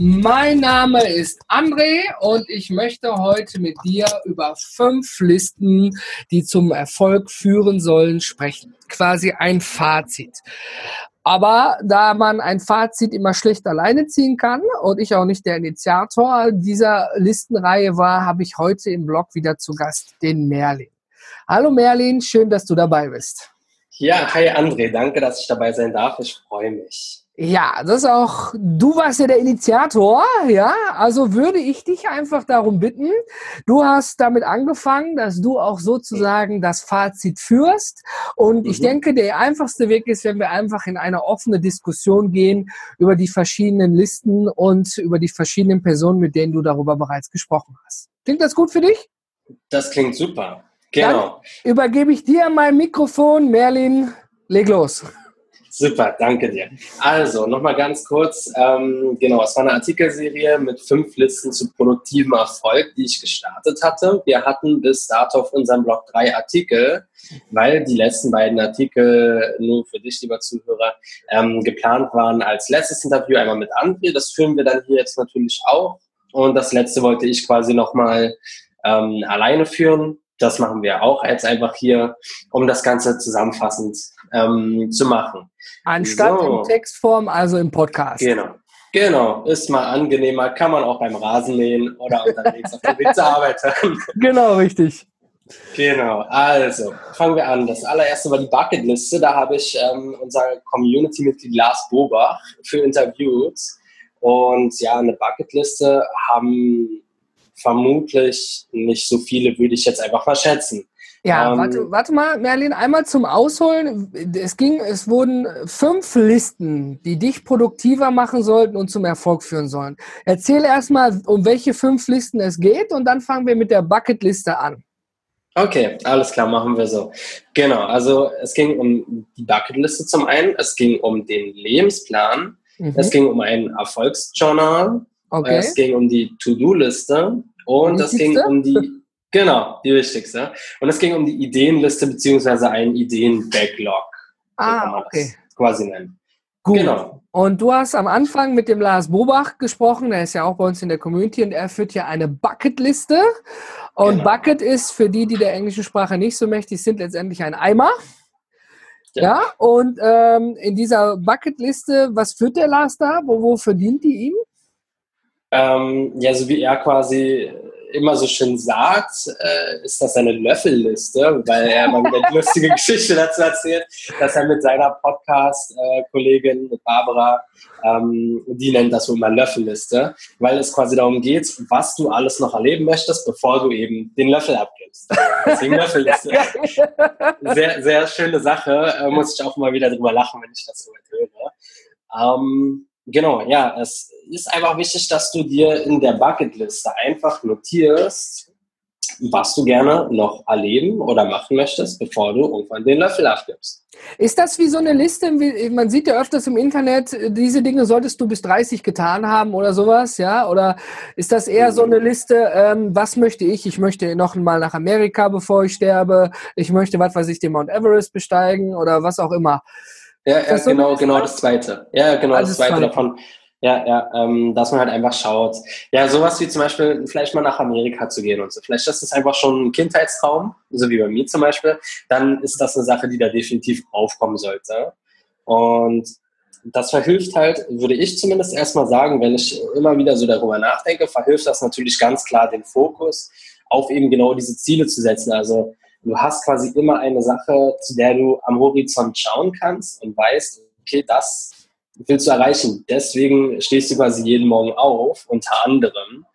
Mein Name ist André und ich möchte heute mit dir über fünf Listen, die zum Erfolg führen sollen, sprechen. Quasi ein Fazit. Aber da man ein Fazit immer schlecht alleine ziehen kann und ich auch nicht der Initiator dieser Listenreihe war, habe ich heute im Blog wieder zu Gast den Merlin. Hallo Merlin, schön, dass du dabei bist. Ja, hi André, danke, dass ich dabei sein darf. Ich freue mich. Ja, das ist auch, du warst ja der Initiator, ja, also würde ich dich einfach darum bitten, du hast damit angefangen, dass du auch sozusagen das Fazit führst und mhm. ich denke, der einfachste Weg ist, wenn wir einfach in eine offene Diskussion gehen über die verschiedenen Listen und über die verschiedenen Personen, mit denen du darüber bereits gesprochen hast. Klingt das gut für dich? Das klingt super. Genau. Dann übergebe ich dir mein Mikrofon, Merlin, leg los. Super, danke dir. Also, nochmal ganz kurz. Ähm, genau, es war eine Artikelserie mit fünf Listen zu produktivem Erfolg, die ich gestartet hatte. Wir hatten bis dato auf unserem Blog drei Artikel, weil die letzten beiden Artikel, nur für dich, lieber Zuhörer, ähm, geplant waren als letztes Interview einmal mit André. Das führen wir dann hier jetzt natürlich auch. Und das letzte wollte ich quasi nochmal ähm, alleine führen. Das machen wir auch jetzt einfach hier, um das Ganze zusammenfassend ähm, zu machen. Anstatt so. in Textform, also im Podcast. Genau. Genau, ist mal angenehmer, kann man auch beim Rasenmähen oder unterwegs auf der Weg zur Arbeit hören. Genau, richtig. Genau, also fangen wir an. Das allererste war die Bucketliste. Da habe ich ähm, unser Community-Mitglied Lars Bobach für interviewt. Und ja, eine Bucketliste haben vermutlich nicht so viele, würde ich jetzt einfach mal schätzen. Ja, ähm, warte, warte mal, Merlin, einmal zum Ausholen. Es ging, es wurden fünf Listen, die dich produktiver machen sollten und zum Erfolg führen sollen. Erzähl erstmal, um welche fünf Listen es geht und dann fangen wir mit der Bucketliste an. Okay, alles klar, machen wir so. Genau, also es ging um die Bucketliste zum einen, es ging um den Lebensplan, mhm. es ging um ein Erfolgsjournal, okay. es ging um die To-Do-Liste und es ging um die Genau, die wichtigste. Und es ging um die Ideenliste beziehungsweise einen Ideen-Backlog. Ah, so okay. quasi nennen. Gut. Genau. Und du hast am Anfang mit dem Lars Bobach gesprochen, der ist ja auch bei uns in der Community und er führt ja eine Bucketliste. Und genau. Bucket ist für die, die der englischen Sprache nicht so mächtig sind, letztendlich ein Eimer. Ja, ja und ähm, in dieser Bucketliste, was führt der Lars da? Wo, wo verdient die ihm? Ähm, ja, so wie er quasi immer so schön sagt, äh, ist das eine Löffelliste, weil er mal wieder eine lustige Geschichte dazu erzählt, dass er mit seiner Podcast-Kollegin, mit Barbara, ähm, die nennt das wohl mal Löffelliste, weil es quasi darum geht, was du alles noch erleben möchtest, bevor du eben den Löffel abgibst. Deswegen Löffelliste. Sehr, sehr schöne Sache, äh, muss ich auch mal wieder drüber lachen, wenn ich das so höre. Ähm, Genau, ja, es ist einfach wichtig, dass du dir in der Bucketliste einfach notierst, was du gerne noch erleben oder machen möchtest, bevor du irgendwann den Löffel abgibst. Ist das wie so eine Liste? Man sieht ja öfters im Internet, diese Dinge solltest du bis 30 getan haben oder sowas, ja? Oder ist das eher so eine Liste, ähm, was möchte ich? Ich möchte noch mal nach Amerika, bevor ich sterbe. Ich möchte, was weiß ich, den Mount Everest besteigen oder was auch immer. Ja, ja genau, genau das zweite. Ja, genau also das zweite zweite. davon. Ja, ja, ähm, dass man halt einfach schaut. Ja, sowas wie zum Beispiel vielleicht mal nach Amerika zu gehen und so. Vielleicht ist das einfach schon ein Kindheitstraum, so wie bei mir zum Beispiel. Dann ist das eine Sache, die da definitiv aufkommen sollte. Und das verhilft halt, würde ich zumindest erstmal sagen, wenn ich immer wieder so darüber nachdenke, verhilft das natürlich ganz klar den Fokus auf eben genau diese Ziele zu setzen. Also du hast quasi immer eine Sache, zu der du am Horizont schauen kannst und weißt, okay, das willst du erreichen. Deswegen stehst du quasi jeden Morgen auf, unter anderem.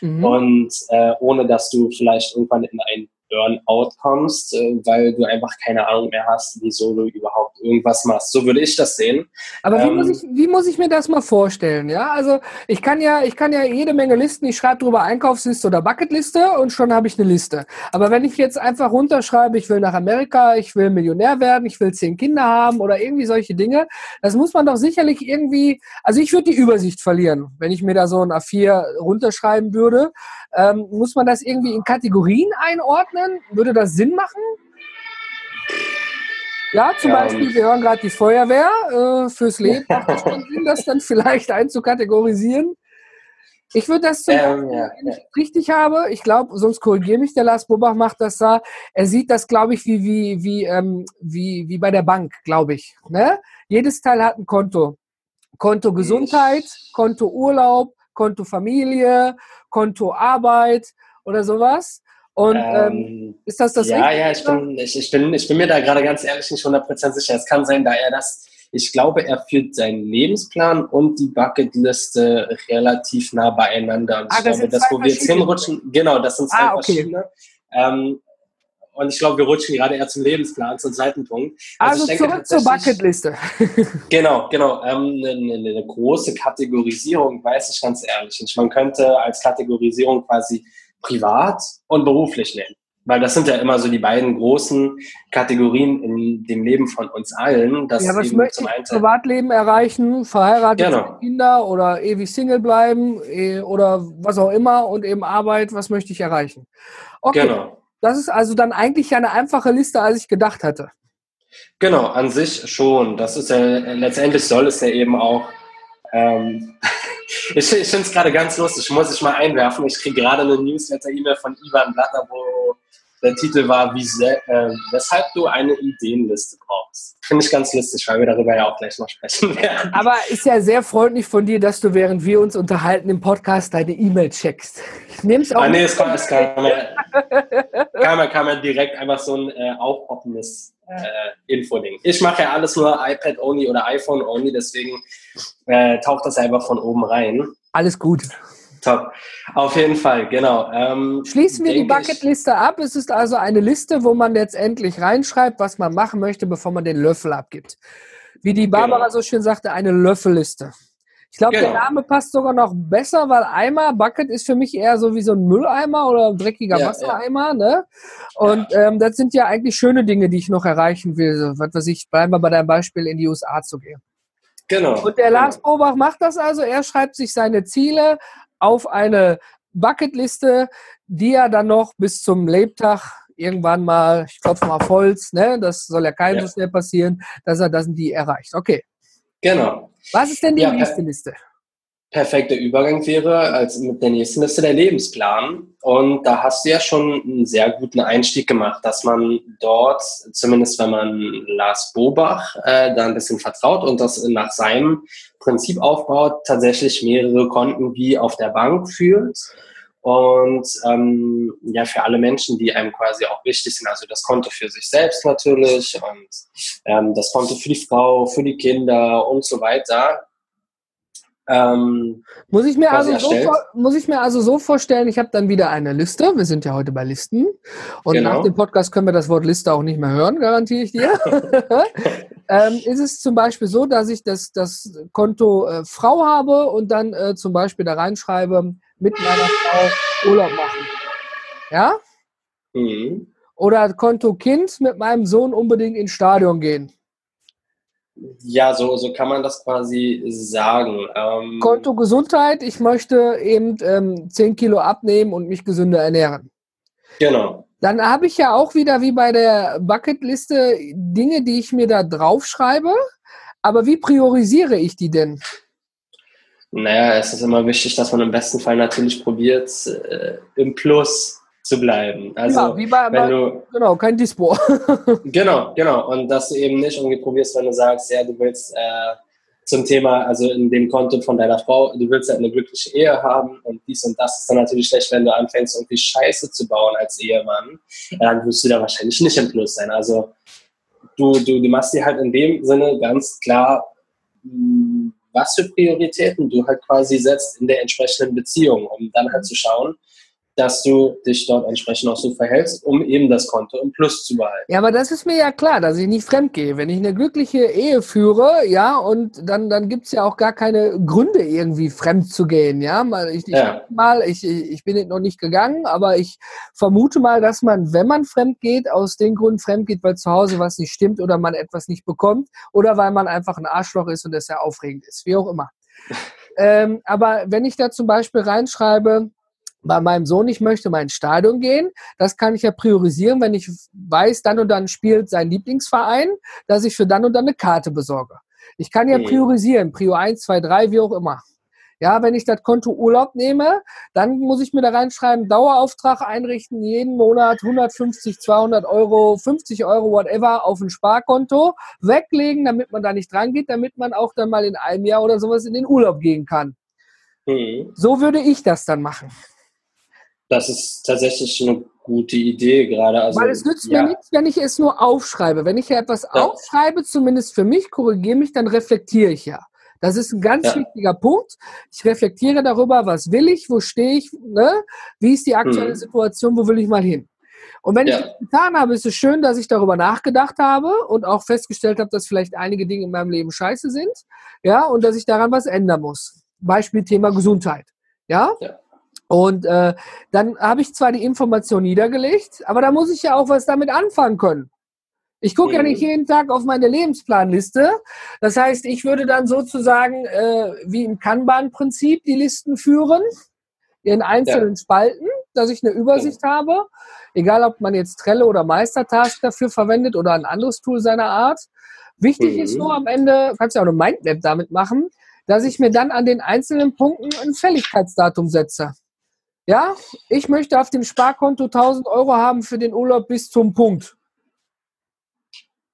Mhm. Und äh, ohne dass du vielleicht irgendwann in ein Burnout kommst, äh, weil du einfach keine Ahnung mehr hast, wieso du überhaupt irgendwas machst. So würde ich das sehen. Aber wie, ähm, muss ich, wie muss ich mir das mal vorstellen? Ja, also ich kann ja, ich kann ja jede Menge Listen, ich schreibe drüber Einkaufsliste oder Bucketliste und schon habe ich eine Liste. Aber wenn ich jetzt einfach runterschreibe, ich will nach Amerika, ich will Millionär werden, ich will zehn Kinder haben oder irgendwie solche Dinge, das muss man doch sicherlich irgendwie, also ich würde die Übersicht verlieren, wenn ich mir da so ein A4 runterschreiben würde. Ähm, muss man das irgendwie in Kategorien einordnen? Würde das Sinn machen? Ja, zum ja, Beispiel, wir hören gerade die Feuerwehr äh, fürs Leben. Macht das schon Sinn, das dann vielleicht einzukategorisieren? Ich würde das zum ähm, Beispiel, ja, wenn ich ja. richtig habe, ich glaube, sonst korrigiere mich, der Lars Bobach macht das da. Er sieht das, glaube ich, wie, wie, wie, ähm, wie, wie bei der Bank, glaube ich. Ne? Jedes Teil hat ein Konto. Konto Gesundheit, Konto Urlaub, Konto Familie, Konto Arbeit oder sowas. Und ähm, ähm, ist das das Ja, ja, ich bin, ich, ich, bin, ich bin mir da gerade ganz ehrlich nicht 100% sicher. Es kann sein, da er das, ich glaube, er führt seinen Lebensplan und die Bucketliste relativ nah beieinander. Und ah, ich glaube, das, wo wir jetzt hinrutschen, genau, das sind zwei ah, okay. verschiedene. Ähm, und ich glaube, wir rutschen gerade eher zum Lebensplan, zum zweiten Punkt. Also, also zurück zur Bucketliste. genau, genau. Ähm, eine, eine, große Kategorisierung, weiß ich ganz ehrlich nicht. Man könnte als Kategorisierung quasi privat und beruflich nehmen. Weil das sind ja immer so die beiden großen Kategorien in dem Leben von uns allen. Dass ja, was möchte ich Privatleben erreichen? Verheiratet, genau. Kinder oder ewig Single bleiben eh, oder was auch immer und eben Arbeit, was möchte ich erreichen? Okay. Genau. Das ist also dann eigentlich eine einfache Liste, als ich gedacht hatte. Genau, an sich schon. Das ist ja letztendlich soll es ja eben auch. Ähm, ich ich finde es gerade ganz lustig, muss ich mal einwerfen. Ich kriege gerade eine Newsletter-E-Mail von Ivan Blatter, wo der Titel war, wie äh, weshalb du eine Ideenliste brauchst. Finde ich ganz lustig, weil wir darüber ja auch gleich noch sprechen werden. Aber ist ja sehr freundlich von dir, dass du, während wir uns unterhalten im Podcast, deine E-Mail checkst. Ich nehme es auch. Ah, nee, es kam, es kam, kam, kam ja direkt einfach so ein äh, aufpoppendes äh, Info-Ding. Ich mache ja alles nur iPad-only oder iPhone-only, deswegen äh, taucht das einfach von oben rein. Alles gut. Top. Auf jeden Fall, genau. Ähm, Schließen wir die Bucketliste ab. Es ist also eine Liste, wo man letztendlich reinschreibt, was man machen möchte, bevor man den Löffel abgibt. Wie die Barbara genau. so schön sagte, eine Löffelliste. Ich glaube, genau. der Name passt sogar noch besser, weil Eimer, Bucket ist für mich eher so wie so ein Mülleimer oder ein dreckiger ja, Wassereimer. Ja. Ne? Und ja. ähm, das sind ja eigentlich schöne Dinge, die ich noch erreichen will. Was weiß ich, bleiben wir bei deinem Beispiel, in die USA zu gehen. Genau. Und der Lars genau. Bobach macht das also. Er schreibt sich seine Ziele auf eine Bucketliste, die er dann noch bis zum Lebtag irgendwann mal, ich klopfe mal auf Holz, ne, das soll ja keinem ja. so schnell passieren, dass er das die erreicht. Okay. Genau. Was ist denn die ja, nächste Liste? Perfekter Übergang wäre als mit der nächsten Liste der Lebensplan. Und da hast du ja schon einen sehr guten Einstieg gemacht, dass man dort, zumindest wenn man Lars Bobach äh, da ein bisschen vertraut und das nach seinem Prinzip aufbaut, tatsächlich mehrere Konten wie auf der Bank führt. Und ähm, ja, für alle Menschen, die einem quasi auch wichtig sind, also das Konto für sich selbst natürlich und ähm, das Konto für die Frau, für die Kinder und so weiter, ähm, muss, ich mir also so muss ich mir also so vorstellen, ich habe dann wieder eine Liste. Wir sind ja heute bei Listen. Und genau. nach dem Podcast können wir das Wort Liste auch nicht mehr hören, garantiere ich dir. ähm, ist es zum Beispiel so, dass ich das, das Konto äh, Frau habe und dann äh, zum Beispiel da reinschreibe, mit meiner Frau Urlaub machen. Ja? Mhm. Oder Konto Kind mit meinem Sohn unbedingt ins Stadion gehen. Ja, so, so kann man das quasi sagen. Ähm, Konto Gesundheit, ich möchte eben ähm, 10 Kilo abnehmen und mich gesünder ernähren. Genau. Dann habe ich ja auch wieder wie bei der Bucketliste Dinge, die ich mir da draufschreibe. Aber wie priorisiere ich die denn? Naja, es ist immer wichtig, dass man im besten Fall natürlich probiert, äh, im Plus zu bleiben. Also, ja, wie bei, wenn du, genau, kein Dispo. genau, genau. Und dass du eben nicht irgendwie probierst, wenn du sagst, ja, du willst äh, zum Thema, also in dem Konto von deiner Frau, du willst halt eine glückliche Ehe haben und dies und das ist dann natürlich schlecht, wenn du anfängst, irgendwie Scheiße zu bauen als Ehemann, dann wirst du da wahrscheinlich nicht im Plus sein. Also du, du, du machst dir halt in dem Sinne ganz klar, hm, was für Prioritäten du halt quasi setzt in der entsprechenden Beziehung, um dann halt zu schauen, dass du dich dort entsprechend auch so verhältst, um eben das Konto im Plus zu behalten. Ja, aber das ist mir ja klar, dass ich nicht fremd gehe. Wenn ich eine glückliche Ehe führe, ja, und dann, dann gibt es ja auch gar keine Gründe, irgendwie fremd zu gehen, ja. Ich, ich, ja. Mal, ich, ich bin noch nicht gegangen, aber ich vermute mal, dass man, wenn man fremd geht, aus den Gründen fremd geht, weil zu Hause was nicht stimmt oder man etwas nicht bekommt oder weil man einfach ein Arschloch ist und das ja aufregend ist, wie auch immer. ähm, aber wenn ich da zum Beispiel reinschreibe, bei meinem Sohn, ich möchte mal ins Stadion gehen. Das kann ich ja priorisieren, wenn ich weiß, dann und dann spielt sein Lieblingsverein, dass ich für dann und dann eine Karte besorge. Ich kann ja priorisieren, Prio 1, 2, 3, wie auch immer. Ja, wenn ich das Konto Urlaub nehme, dann muss ich mir da reinschreiben, Dauerauftrag einrichten, jeden Monat 150, 200 Euro, 50 Euro, whatever, auf ein Sparkonto, weglegen, damit man da nicht dran geht, damit man auch dann mal in einem Jahr oder sowas in den Urlaub gehen kann. Mhm. So würde ich das dann machen. Das ist tatsächlich eine gute Idee gerade. Also, Weil es nützt ja. mir nichts, wenn ich es nur aufschreibe. Wenn ich etwas ja. aufschreibe, zumindest für mich, korrigiere mich, dann reflektiere ich ja. Das ist ein ganz ja. wichtiger Punkt. Ich reflektiere darüber, was will ich, wo stehe ich, ne? wie ist die aktuelle mhm. Situation, wo will ich mal hin. Und wenn ja. ich das getan habe, ist es schön, dass ich darüber nachgedacht habe und auch festgestellt habe, dass vielleicht einige Dinge in meinem Leben scheiße sind, ja, und dass ich daran was ändern muss. Beispiel Thema Gesundheit, ja. ja. Und äh, dann habe ich zwar die Information niedergelegt, aber da muss ich ja auch was damit anfangen können. Ich gucke mhm. ja nicht mhm. jeden Tag auf meine Lebensplanliste. Das heißt, ich würde dann sozusagen äh, wie im Kanban-Prinzip die Listen führen in einzelnen ja. Spalten, dass ich eine Übersicht mhm. habe. Egal, ob man jetzt Trelle oder Meistertask dafür verwendet oder ein anderes Tool seiner Art. Wichtig mhm. ist nur am Ende, kannst du ja auch eine Mindmap damit machen, dass ich mir dann an den einzelnen Punkten ein Fälligkeitsdatum setze. Ja, ich möchte auf dem Sparkonto 1000 Euro haben für den Urlaub bis zum Punkt.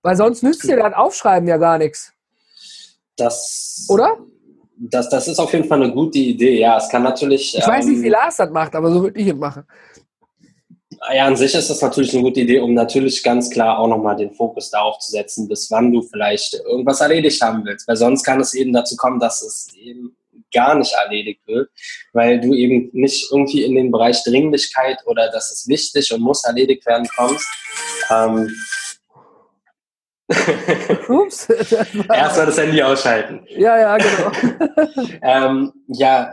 Weil sonst nützt dir das Aufschreiben ja gar nichts. Das. Oder? Das, das ist auf jeden Fall eine gute Idee. Ja, es kann natürlich. Ich ähm, weiß nicht, ähm, wie Lars das macht, aber so würde ich es machen. Ja, an sich ist das natürlich eine gute Idee, um natürlich ganz klar auch nochmal den Fokus darauf zu setzen, bis wann du vielleicht irgendwas erledigt haben willst. Weil sonst kann es eben dazu kommen, dass es eben gar nicht erledigt wird, weil du eben nicht irgendwie in den Bereich Dringlichkeit oder dass es wichtig und muss erledigt werden kommst. Ähm, Ups. Erstmal das Handy ausschalten. Ja, ja, genau. ähm, ja,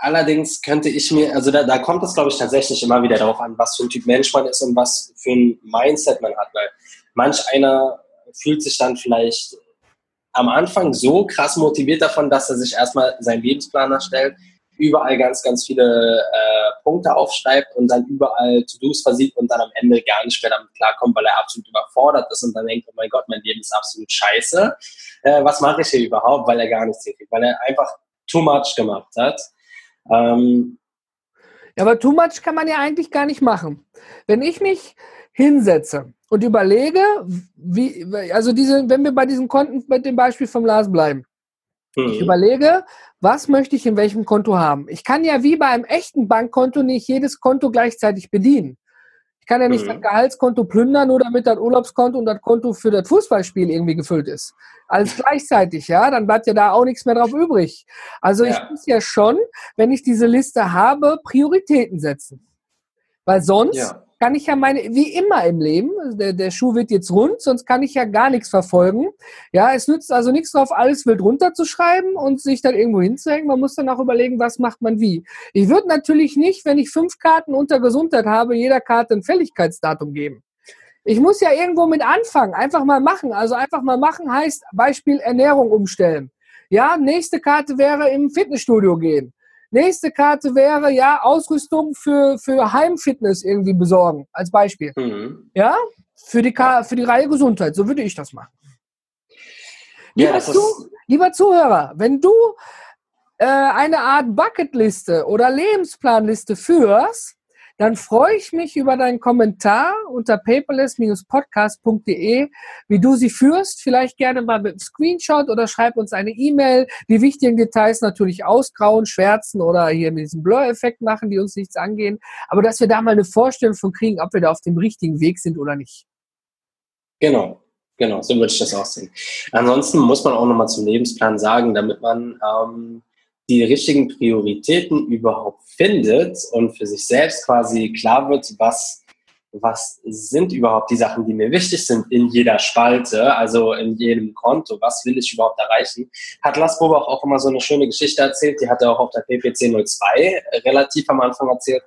allerdings könnte ich mir, also da, da kommt es, glaube ich, tatsächlich immer wieder darauf an, was für ein Typ Mensch man ist und was für ein Mindset man hat, weil manch einer fühlt sich dann vielleicht am Anfang so krass motiviert davon, dass er sich erstmal seinen Lebensplan erstellt, überall ganz, ganz viele äh, Punkte aufschreibt und dann überall To-Dos versieht und dann am Ende gar nicht mehr damit klarkommt, weil er absolut überfordert ist und dann denkt, oh mein Gott, mein Leben ist absolut scheiße. Äh, was mache ich hier überhaupt? Weil er gar nichts hinkriegt, weil er einfach too much gemacht hat. Ähm, ja, aber too much kann man ja eigentlich gar nicht machen. Wenn ich mich hinsetze und überlege, wie, also diese, wenn wir bei diesen Konten mit dem Beispiel vom Lars bleiben, mhm. ich überlege, was möchte ich in welchem Konto haben. Ich kann ja wie bei einem echten Bankkonto nicht jedes Konto gleichzeitig bedienen. Ich kann ja nicht mhm. das Gehaltskonto plündern, nur damit das Urlaubskonto und das Konto für das Fußballspiel irgendwie gefüllt ist. Alles gleichzeitig, ja, dann bleibt ja da auch nichts mehr drauf übrig. Also ja. ich muss ja schon, wenn ich diese Liste habe, Prioritäten setzen. Weil sonst ja kann ich ja meine, wie immer im Leben, der, der Schuh wird jetzt rund, sonst kann ich ja gar nichts verfolgen. Ja, es nützt also nichts drauf, alles wild runterzuschreiben und sich dann irgendwo hinzuhängen. Man muss dann auch überlegen, was macht man wie. Ich würde natürlich nicht, wenn ich fünf Karten unter Gesundheit habe, jeder Karte ein Fälligkeitsdatum geben. Ich muss ja irgendwo mit anfangen, einfach mal machen. Also einfach mal machen heißt Beispiel Ernährung umstellen. Ja, nächste Karte wäre im Fitnessstudio gehen. Nächste Karte wäre ja Ausrüstung für, für Heimfitness irgendwie besorgen, als Beispiel. Mhm. Ja, für die, Ka für die Reihe Gesundheit. So würde ich das machen. Lieber, ja, zu, lieber Zuhörer, wenn du äh, eine Art Bucketliste oder Lebensplanliste führst, dann freue ich mich über deinen Kommentar unter paperless-podcast.de, wie du sie führst. Vielleicht gerne mal mit einem Screenshot oder schreib uns eine E-Mail. Die wichtigen Details natürlich ausgrauen, schwärzen oder hier diesen Blur-Effekt machen, die uns nichts angehen. Aber dass wir da mal eine Vorstellung von kriegen, ob wir da auf dem richtigen Weg sind oder nicht. Genau. Genau, so würde ich das auch sehen. Ansonsten muss man auch nochmal zum Lebensplan sagen, damit man ähm, die richtigen Prioritäten überhaupt findet und für sich selbst quasi klar wird, was, was sind überhaupt die Sachen, die mir wichtig sind in jeder Spalte, also in jedem Konto, was will ich überhaupt erreichen, hat Lars Bobach auch immer so eine schöne Geschichte erzählt, die hat er auch auf der PPC 02 relativ am Anfang erzählt,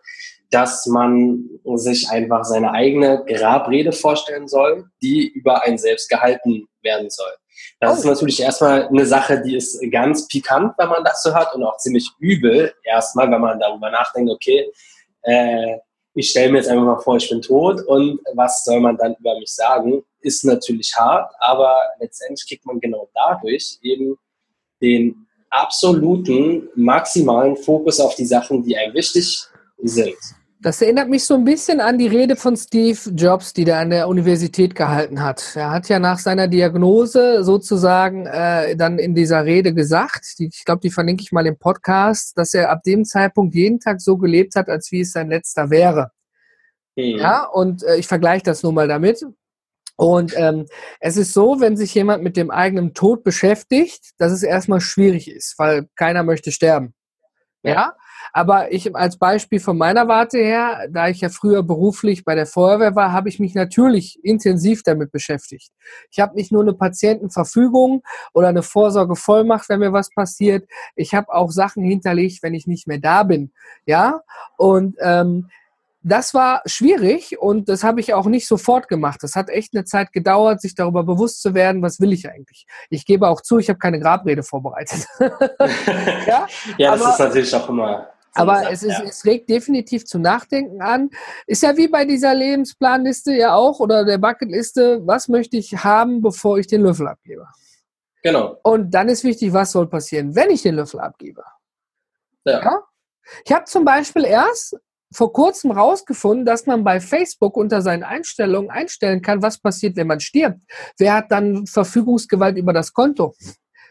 dass man sich einfach seine eigene Grabrede vorstellen soll, die über einen selbst gehalten werden soll. Das oh. ist natürlich erstmal eine Sache, die ist ganz pikant, wenn man das so hat und auch ziemlich übel erstmal, wenn man darüber nachdenkt, okay, äh, ich stelle mir jetzt einfach mal vor, ich bin tot und was soll man dann über mich sagen, ist natürlich hart, aber letztendlich kriegt man genau dadurch eben den absoluten, maximalen Fokus auf die Sachen, die einem wichtig sind. Das erinnert mich so ein bisschen an die Rede von Steve Jobs, die er an der Universität gehalten hat. Er hat ja nach seiner Diagnose sozusagen äh, dann in dieser Rede gesagt, die, ich glaube, die verlinke ich mal im Podcast, dass er ab dem Zeitpunkt jeden Tag so gelebt hat, als wie es sein letzter wäre. Mhm. Ja, und äh, ich vergleiche das nur mal damit. Und ähm, es ist so, wenn sich jemand mit dem eigenen Tod beschäftigt, dass es erstmal schwierig ist, weil keiner möchte sterben. Ja, aber ich als Beispiel von meiner Warte her, da ich ja früher beruflich bei der Feuerwehr war, habe ich mich natürlich intensiv damit beschäftigt. Ich habe nicht nur eine Patientenverfügung oder eine Vorsorgevollmacht, wenn mir was passiert. Ich habe auch Sachen hinterlegt, wenn ich nicht mehr da bin. Ja, und ähm, das war schwierig und das habe ich auch nicht sofort gemacht. Das hat echt eine Zeit gedauert, sich darüber bewusst zu werden, was will ich eigentlich. Ich gebe auch zu, ich habe keine Grabrede vorbereitet. ja, ja das aber, ist natürlich auch immer aber es, ist, ja. es regt definitiv zu Nachdenken an. Ist ja wie bei dieser Lebensplanliste ja auch oder der Bucketliste, was möchte ich haben, bevor ich den Löffel abgebe? Genau. Und dann ist wichtig, was soll passieren, wenn ich den Löffel abgebe? Ja. ja? Ich habe zum Beispiel erst vor kurzem rausgefunden, dass man bei Facebook unter seinen Einstellungen einstellen kann, was passiert, wenn man stirbt. Wer hat dann Verfügungsgewalt über das Konto?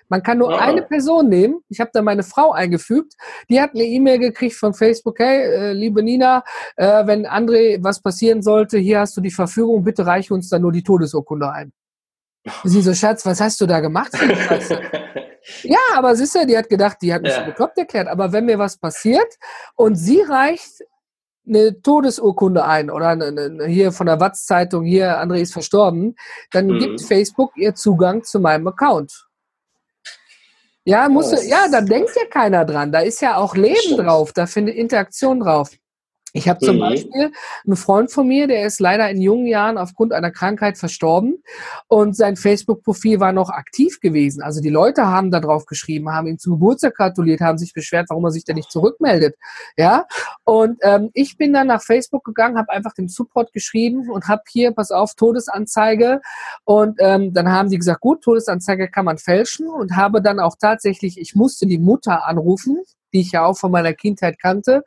Man kann nur ja. eine Person nehmen. Ich habe da meine Frau eingefügt. Die hat eine E-Mail gekriegt von Facebook. Hey, äh, liebe Nina, äh, wenn André was passieren sollte, hier hast du die Verfügung. Bitte reiche uns dann nur die Todesurkunde ein. Sie so, Schatz, was hast du da gemacht? ja, aber siehst du, die hat gedacht, die hat mich ja. bekloppt erklärt. Aber wenn mir was passiert und sie reicht eine Todesurkunde ein oder eine, eine, hier von der Watz-Zeitung, hier, André ist verstorben, dann mhm. gibt Facebook ihr Zugang zu meinem Account. Ja, muss, ja, da denkt ja keiner dran. Da ist ja auch Leben drauf, da findet Interaktion drauf. Ich habe zum mhm. Beispiel einen Freund von mir, der ist leider in jungen Jahren aufgrund einer Krankheit verstorben und sein Facebook-Profil war noch aktiv gewesen. Also die Leute haben da drauf geschrieben, haben ihm zum Geburtstag gratuliert, haben sich beschwert, warum er sich denn nicht zurückmeldet. Ja, und ähm, ich bin dann nach Facebook gegangen, habe einfach dem Support geschrieben und habe hier, pass auf, Todesanzeige. Und ähm, dann haben die gesagt, gut, Todesanzeige kann man fälschen und habe dann auch tatsächlich, ich musste die Mutter anrufen, die ich ja auch von meiner Kindheit kannte,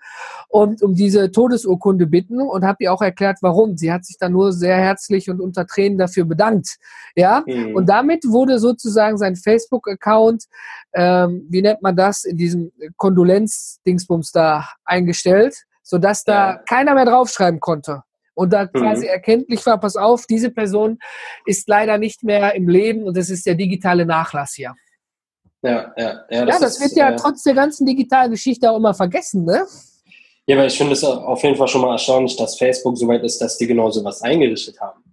und um diese Todesurkunde bitten und habe ihr auch erklärt, warum. Sie hat sich dann nur sehr herzlich und unter Tränen dafür bedankt. Ja, mhm. und damit wurde sozusagen sein Facebook-Account, ähm, wie nennt man das, in diesem Kondolenz-Dingsbums da eingestellt, sodass da ja. keiner mehr draufschreiben konnte und da quasi mhm. erkenntlich war, pass auf, diese Person ist leider nicht mehr im Leben und das ist der digitale Nachlass hier. Ja, ja, ja. Das, ja, das ist, wird ja äh, trotz der ganzen digitalen Geschichte auch immer vergessen, ne? Ja, aber ich finde es auf jeden Fall schon mal erstaunlich, dass Facebook so weit ist, dass die genau so was eingerichtet haben.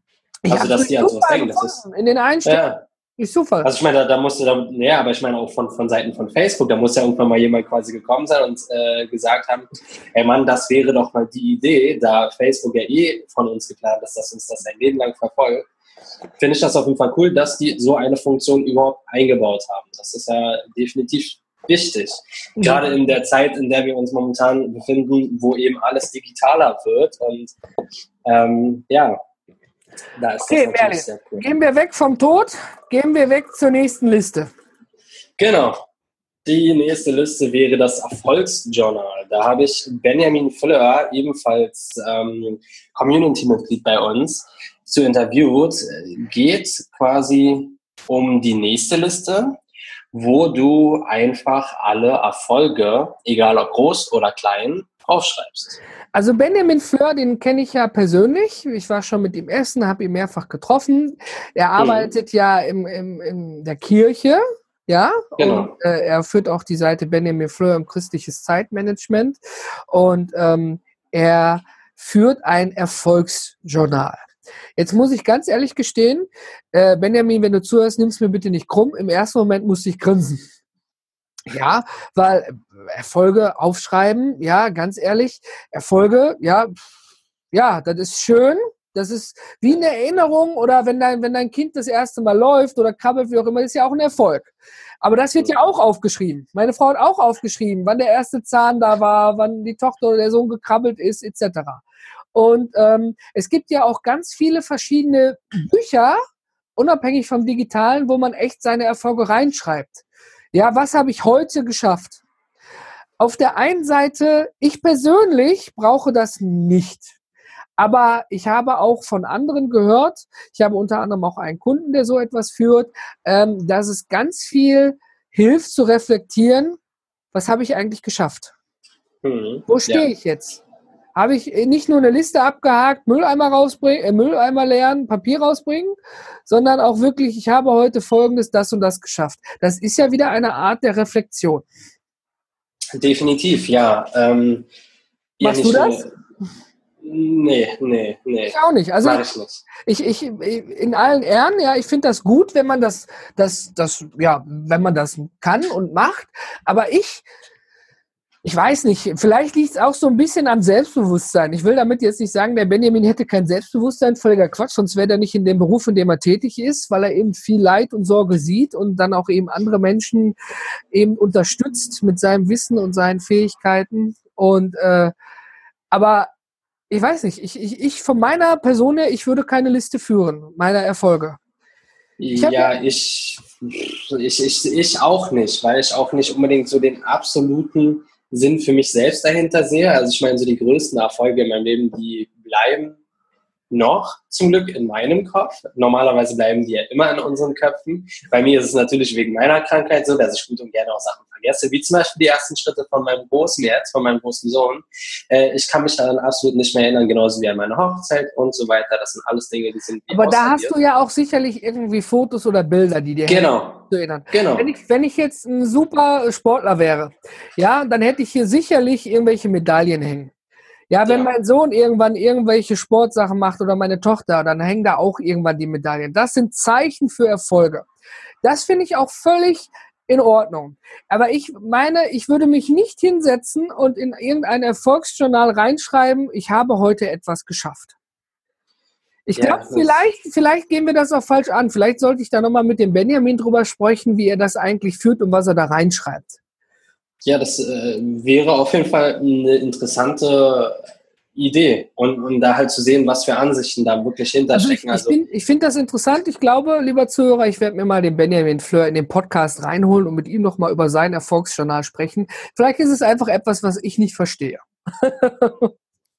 Also, dass die an sowas denken. Das ist, in den Einstellungen. Ja. Ist Zufall. Also ich meine, da, da musste, da, ja, aber ich meine auch von, von Seiten von Facebook, da muss ja irgendwann mal jemand quasi gekommen sein und äh, gesagt haben, ey Mann, das wäre doch mal die Idee, da Facebook ja eh von uns geplant ist, dass uns das ein Leben lang verfolgt finde ich das auf jeden Fall cool, dass die so eine Funktion überhaupt eingebaut haben. Das ist ja definitiv wichtig. Gerade in der Zeit, in der wir uns momentan befinden, wo eben alles digitaler wird. Und ähm, ja, da ist okay, das natürlich sehr cool. Gehen wir weg vom Tod, gehen wir weg zur nächsten Liste. Genau. Die nächste Liste wäre das Erfolgsjournal. Da habe ich Benjamin Fleur, ebenfalls ähm, Community-Mitglied bei uns, zu interviewt, geht quasi um die nächste Liste, wo du einfach alle Erfolge, egal ob groß oder klein, aufschreibst. Also Benjamin Fleur, den kenne ich ja persönlich. Ich war schon mit ihm essen, habe ihn mehrfach getroffen. Er mhm. arbeitet mhm. ja im, im, in der Kirche Ja, genau. und äh, er führt auch die Seite Benjamin Fleur im christliches Zeitmanagement und ähm, er führt ein Erfolgsjournal. Jetzt muss ich ganz ehrlich gestehen, äh, Benjamin, wenn du zuhörst, nimm's mir bitte nicht krumm. Im ersten Moment musste ich grinsen. Ja, weil äh, Erfolge aufschreiben, ja, ganz ehrlich, Erfolge, ja, ja, das ist schön. Das ist wie eine Erinnerung oder wenn dein, wenn dein Kind das erste Mal läuft oder krabbelt, wie auch immer, ist ja auch ein Erfolg. Aber das wird ja auch aufgeschrieben. Meine Frau hat auch aufgeschrieben, wann der erste Zahn da war, wann die Tochter oder der Sohn gekrabbelt ist, etc. Und ähm, es gibt ja auch ganz viele verschiedene Bücher, unabhängig vom Digitalen, wo man echt seine Erfolge reinschreibt. Ja, was habe ich heute geschafft? Auf der einen Seite, ich persönlich brauche das nicht. Aber ich habe auch von anderen gehört, ich habe unter anderem auch einen Kunden, der so etwas führt, ähm, dass es ganz viel hilft zu reflektieren, was habe ich eigentlich geschafft? Mhm, Wo stehe ja. ich jetzt? Habe ich nicht nur eine Liste abgehakt, Mülleimer rausbringen, äh, Mülleimer leeren, Papier rausbringen, sondern auch wirklich, ich habe heute folgendes, das und das geschafft. Das ist ja wieder eine Art der Reflexion. Definitiv, ja. Ähm, Machst ja, du das? Nee, nee, nee. Ich auch nicht. Also ich, ich, ich, in allen Ehren, ja, ich finde das gut, wenn man das, das, das, ja, wenn man das kann und macht. Aber ich, ich weiß nicht, vielleicht liegt es auch so ein bisschen am Selbstbewusstsein. Ich will damit jetzt nicht sagen, der Benjamin hätte kein Selbstbewusstsein, völliger Quatsch, sonst wäre er nicht in dem Beruf, in dem er tätig ist, weil er eben viel Leid und Sorge sieht und dann auch eben andere Menschen eben unterstützt mit seinem Wissen und seinen Fähigkeiten. Und äh, aber ich weiß nicht, ich, ich, ich von meiner Person her, ich würde keine Liste führen, meiner Erfolge. Ich ja, ich, ich, ich, ich auch nicht, weil ich auch nicht unbedingt so den absoluten Sinn für mich selbst dahinter sehe. Also ich meine, so die größten Erfolge in meinem Leben, die bleiben noch zum Glück in meinem Kopf. Normalerweise bleiben die ja immer in unseren Köpfen. Bei mir ist es natürlich wegen meiner Krankheit so, dass ich gut und gerne auch Sachen vergesse, wie zum Beispiel die ersten Schritte von meinem großen jetzt, von meinem großen Sohn. Äh, ich kann mich daran absolut nicht mehr erinnern, genauso wie an meine Hochzeit und so weiter. Das sind alles Dinge, die sind. Aber da hast du ja auch sicherlich irgendwie Fotos oder Bilder, die dir genau. zu erinnern. Genau. Wenn ich, wenn ich jetzt ein super Sportler wäre, ja, dann hätte ich hier sicherlich irgendwelche Medaillen hängen. Ja, wenn ja. mein Sohn irgendwann irgendwelche Sportsachen macht oder meine Tochter, dann hängen da auch irgendwann die Medaillen. Das sind Zeichen für Erfolge. Das finde ich auch völlig in Ordnung. Aber ich meine, ich würde mich nicht hinsetzen und in irgendein Erfolgsjournal reinschreiben, ich habe heute etwas geschafft. Ich ja, glaube, vielleicht, vielleicht gehen wir das auch falsch an. Vielleicht sollte ich da nochmal mit dem Benjamin drüber sprechen, wie er das eigentlich führt und was er da reinschreibt. Ja, das äh, wäre auf jeden Fall eine interessante Idee und, und da halt zu sehen, was für Ansichten da wirklich hinterstecken. Also ich, ich, ich finde das interessant. Ich glaube, lieber Zuhörer, ich werde mir mal den Benjamin Fleur in den Podcast reinholen und mit ihm nochmal über sein Erfolgsjournal sprechen. Vielleicht ist es einfach etwas, was ich nicht verstehe.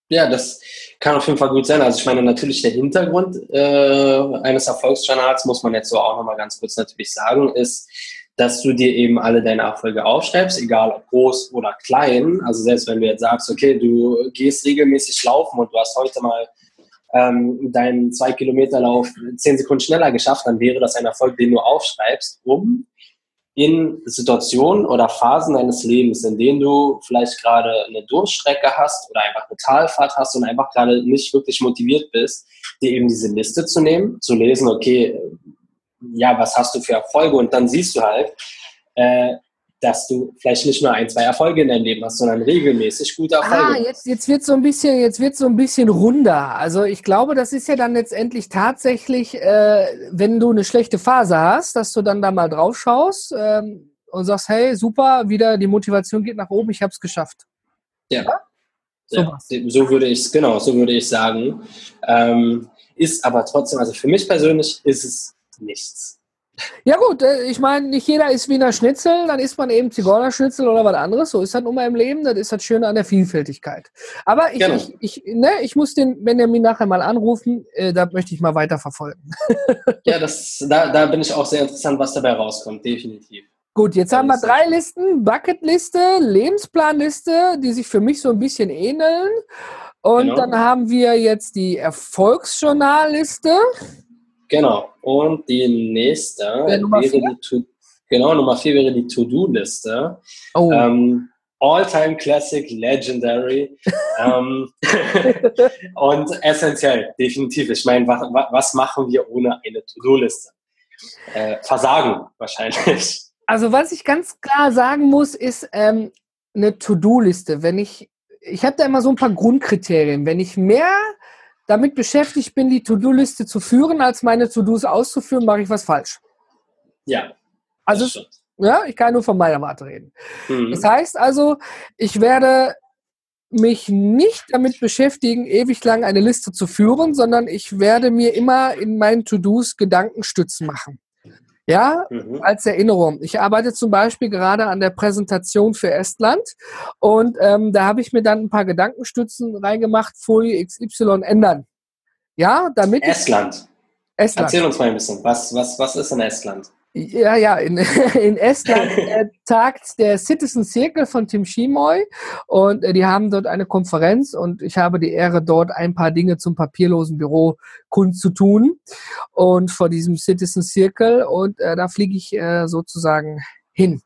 ja, das kann auf jeden Fall gut sein. Also ich meine, natürlich der Hintergrund äh, eines Erfolgsjournals, muss man jetzt so auch nochmal ganz kurz natürlich sagen, ist, dass du dir eben alle deine Erfolge aufschreibst, egal ob groß oder klein. Also selbst wenn du jetzt sagst, okay, du gehst regelmäßig laufen und du hast heute mal ähm, deinen zwei Kilometer Lauf zehn Sekunden schneller geschafft, dann wäre das ein Erfolg, den du aufschreibst, um in Situationen oder Phasen deines Lebens, in denen du vielleicht gerade eine Durchstrecke hast oder einfach eine Talfahrt hast und einfach gerade nicht wirklich motiviert bist, dir eben diese Liste zu nehmen, zu lesen, okay, ja, was hast du für Erfolge? Und dann siehst du halt, äh, dass du vielleicht nicht nur ein, zwei Erfolge in deinem Leben hast, sondern regelmäßig gute Erfolge. Ah, jetzt, jetzt wird so ein bisschen, jetzt wird so ein bisschen runder. Also ich glaube, das ist ja dann letztendlich tatsächlich, äh, wenn du eine schlechte Phase hast, dass du dann da mal drauf schaust ähm, und sagst, hey, super, wieder die Motivation geht nach oben, ich habe es geschafft. Ja. ja? So, ja, so würde ich es, genau, so würde ich sagen. Ähm, ist aber trotzdem, also für mich persönlich ist es nichts. Ja gut, äh, ich meine, nicht jeder ist Wiener Schnitzel, dann isst man eben Zigeunerschnitzel oder was anderes. So ist das nun mal im Leben, das ist das Schöne an der Vielfältigkeit. Aber ich, genau. ich, ich, ne, ich muss den Benjamin nachher mal anrufen, äh, da möchte ich mal weiter verfolgen. ja, das, da, da bin ich auch sehr interessant, was dabei rauskommt, definitiv. Gut, jetzt haben wir drei Listen, Bucketliste, Lebensplanliste, die sich für mich so ein bisschen ähneln. Und genau. dann haben wir jetzt die Erfolgsjournalliste. Genau. Und die nächste wäre die Genau, Nummer vier wäre die To-Do-Liste. Oh. Ähm, All-Time Classic, Legendary ähm, und essentiell, definitiv. Ich meine, was, was machen wir ohne eine To-Do-Liste? Äh, versagen wahrscheinlich. Also was ich ganz klar sagen muss, ist ähm, eine To-Do-Liste. Wenn ich, ich habe da immer so ein paar Grundkriterien. Wenn ich mehr damit beschäftigt bin, die To-Do-Liste zu führen, als meine To-Dos auszuführen, mache ich was falsch. Ja. Also, ja, ich kann nur von meiner Warte reden. Mhm. Das heißt also, ich werde mich nicht damit beschäftigen, ewig lang eine Liste zu führen, sondern ich werde mir immer in meinen To-Dos Gedankenstützen machen. Ja, mhm. als Erinnerung. Ich arbeite zum Beispiel gerade an der Präsentation für Estland und ähm, da habe ich mir dann ein paar Gedankenstützen reingemacht, Folie XY ändern. Ja, damit. Estland. Estland. Erzähl uns mal ein bisschen, was, was, was ist in Estland? Ja, ja, in, in Estland äh, tagt der Citizen Circle von Tim Schimoy und äh, die haben dort eine Konferenz und ich habe die Ehre, dort ein paar Dinge zum papierlosen Büro kundzutun und vor diesem Citizen Circle und äh, da fliege ich äh, sozusagen hin.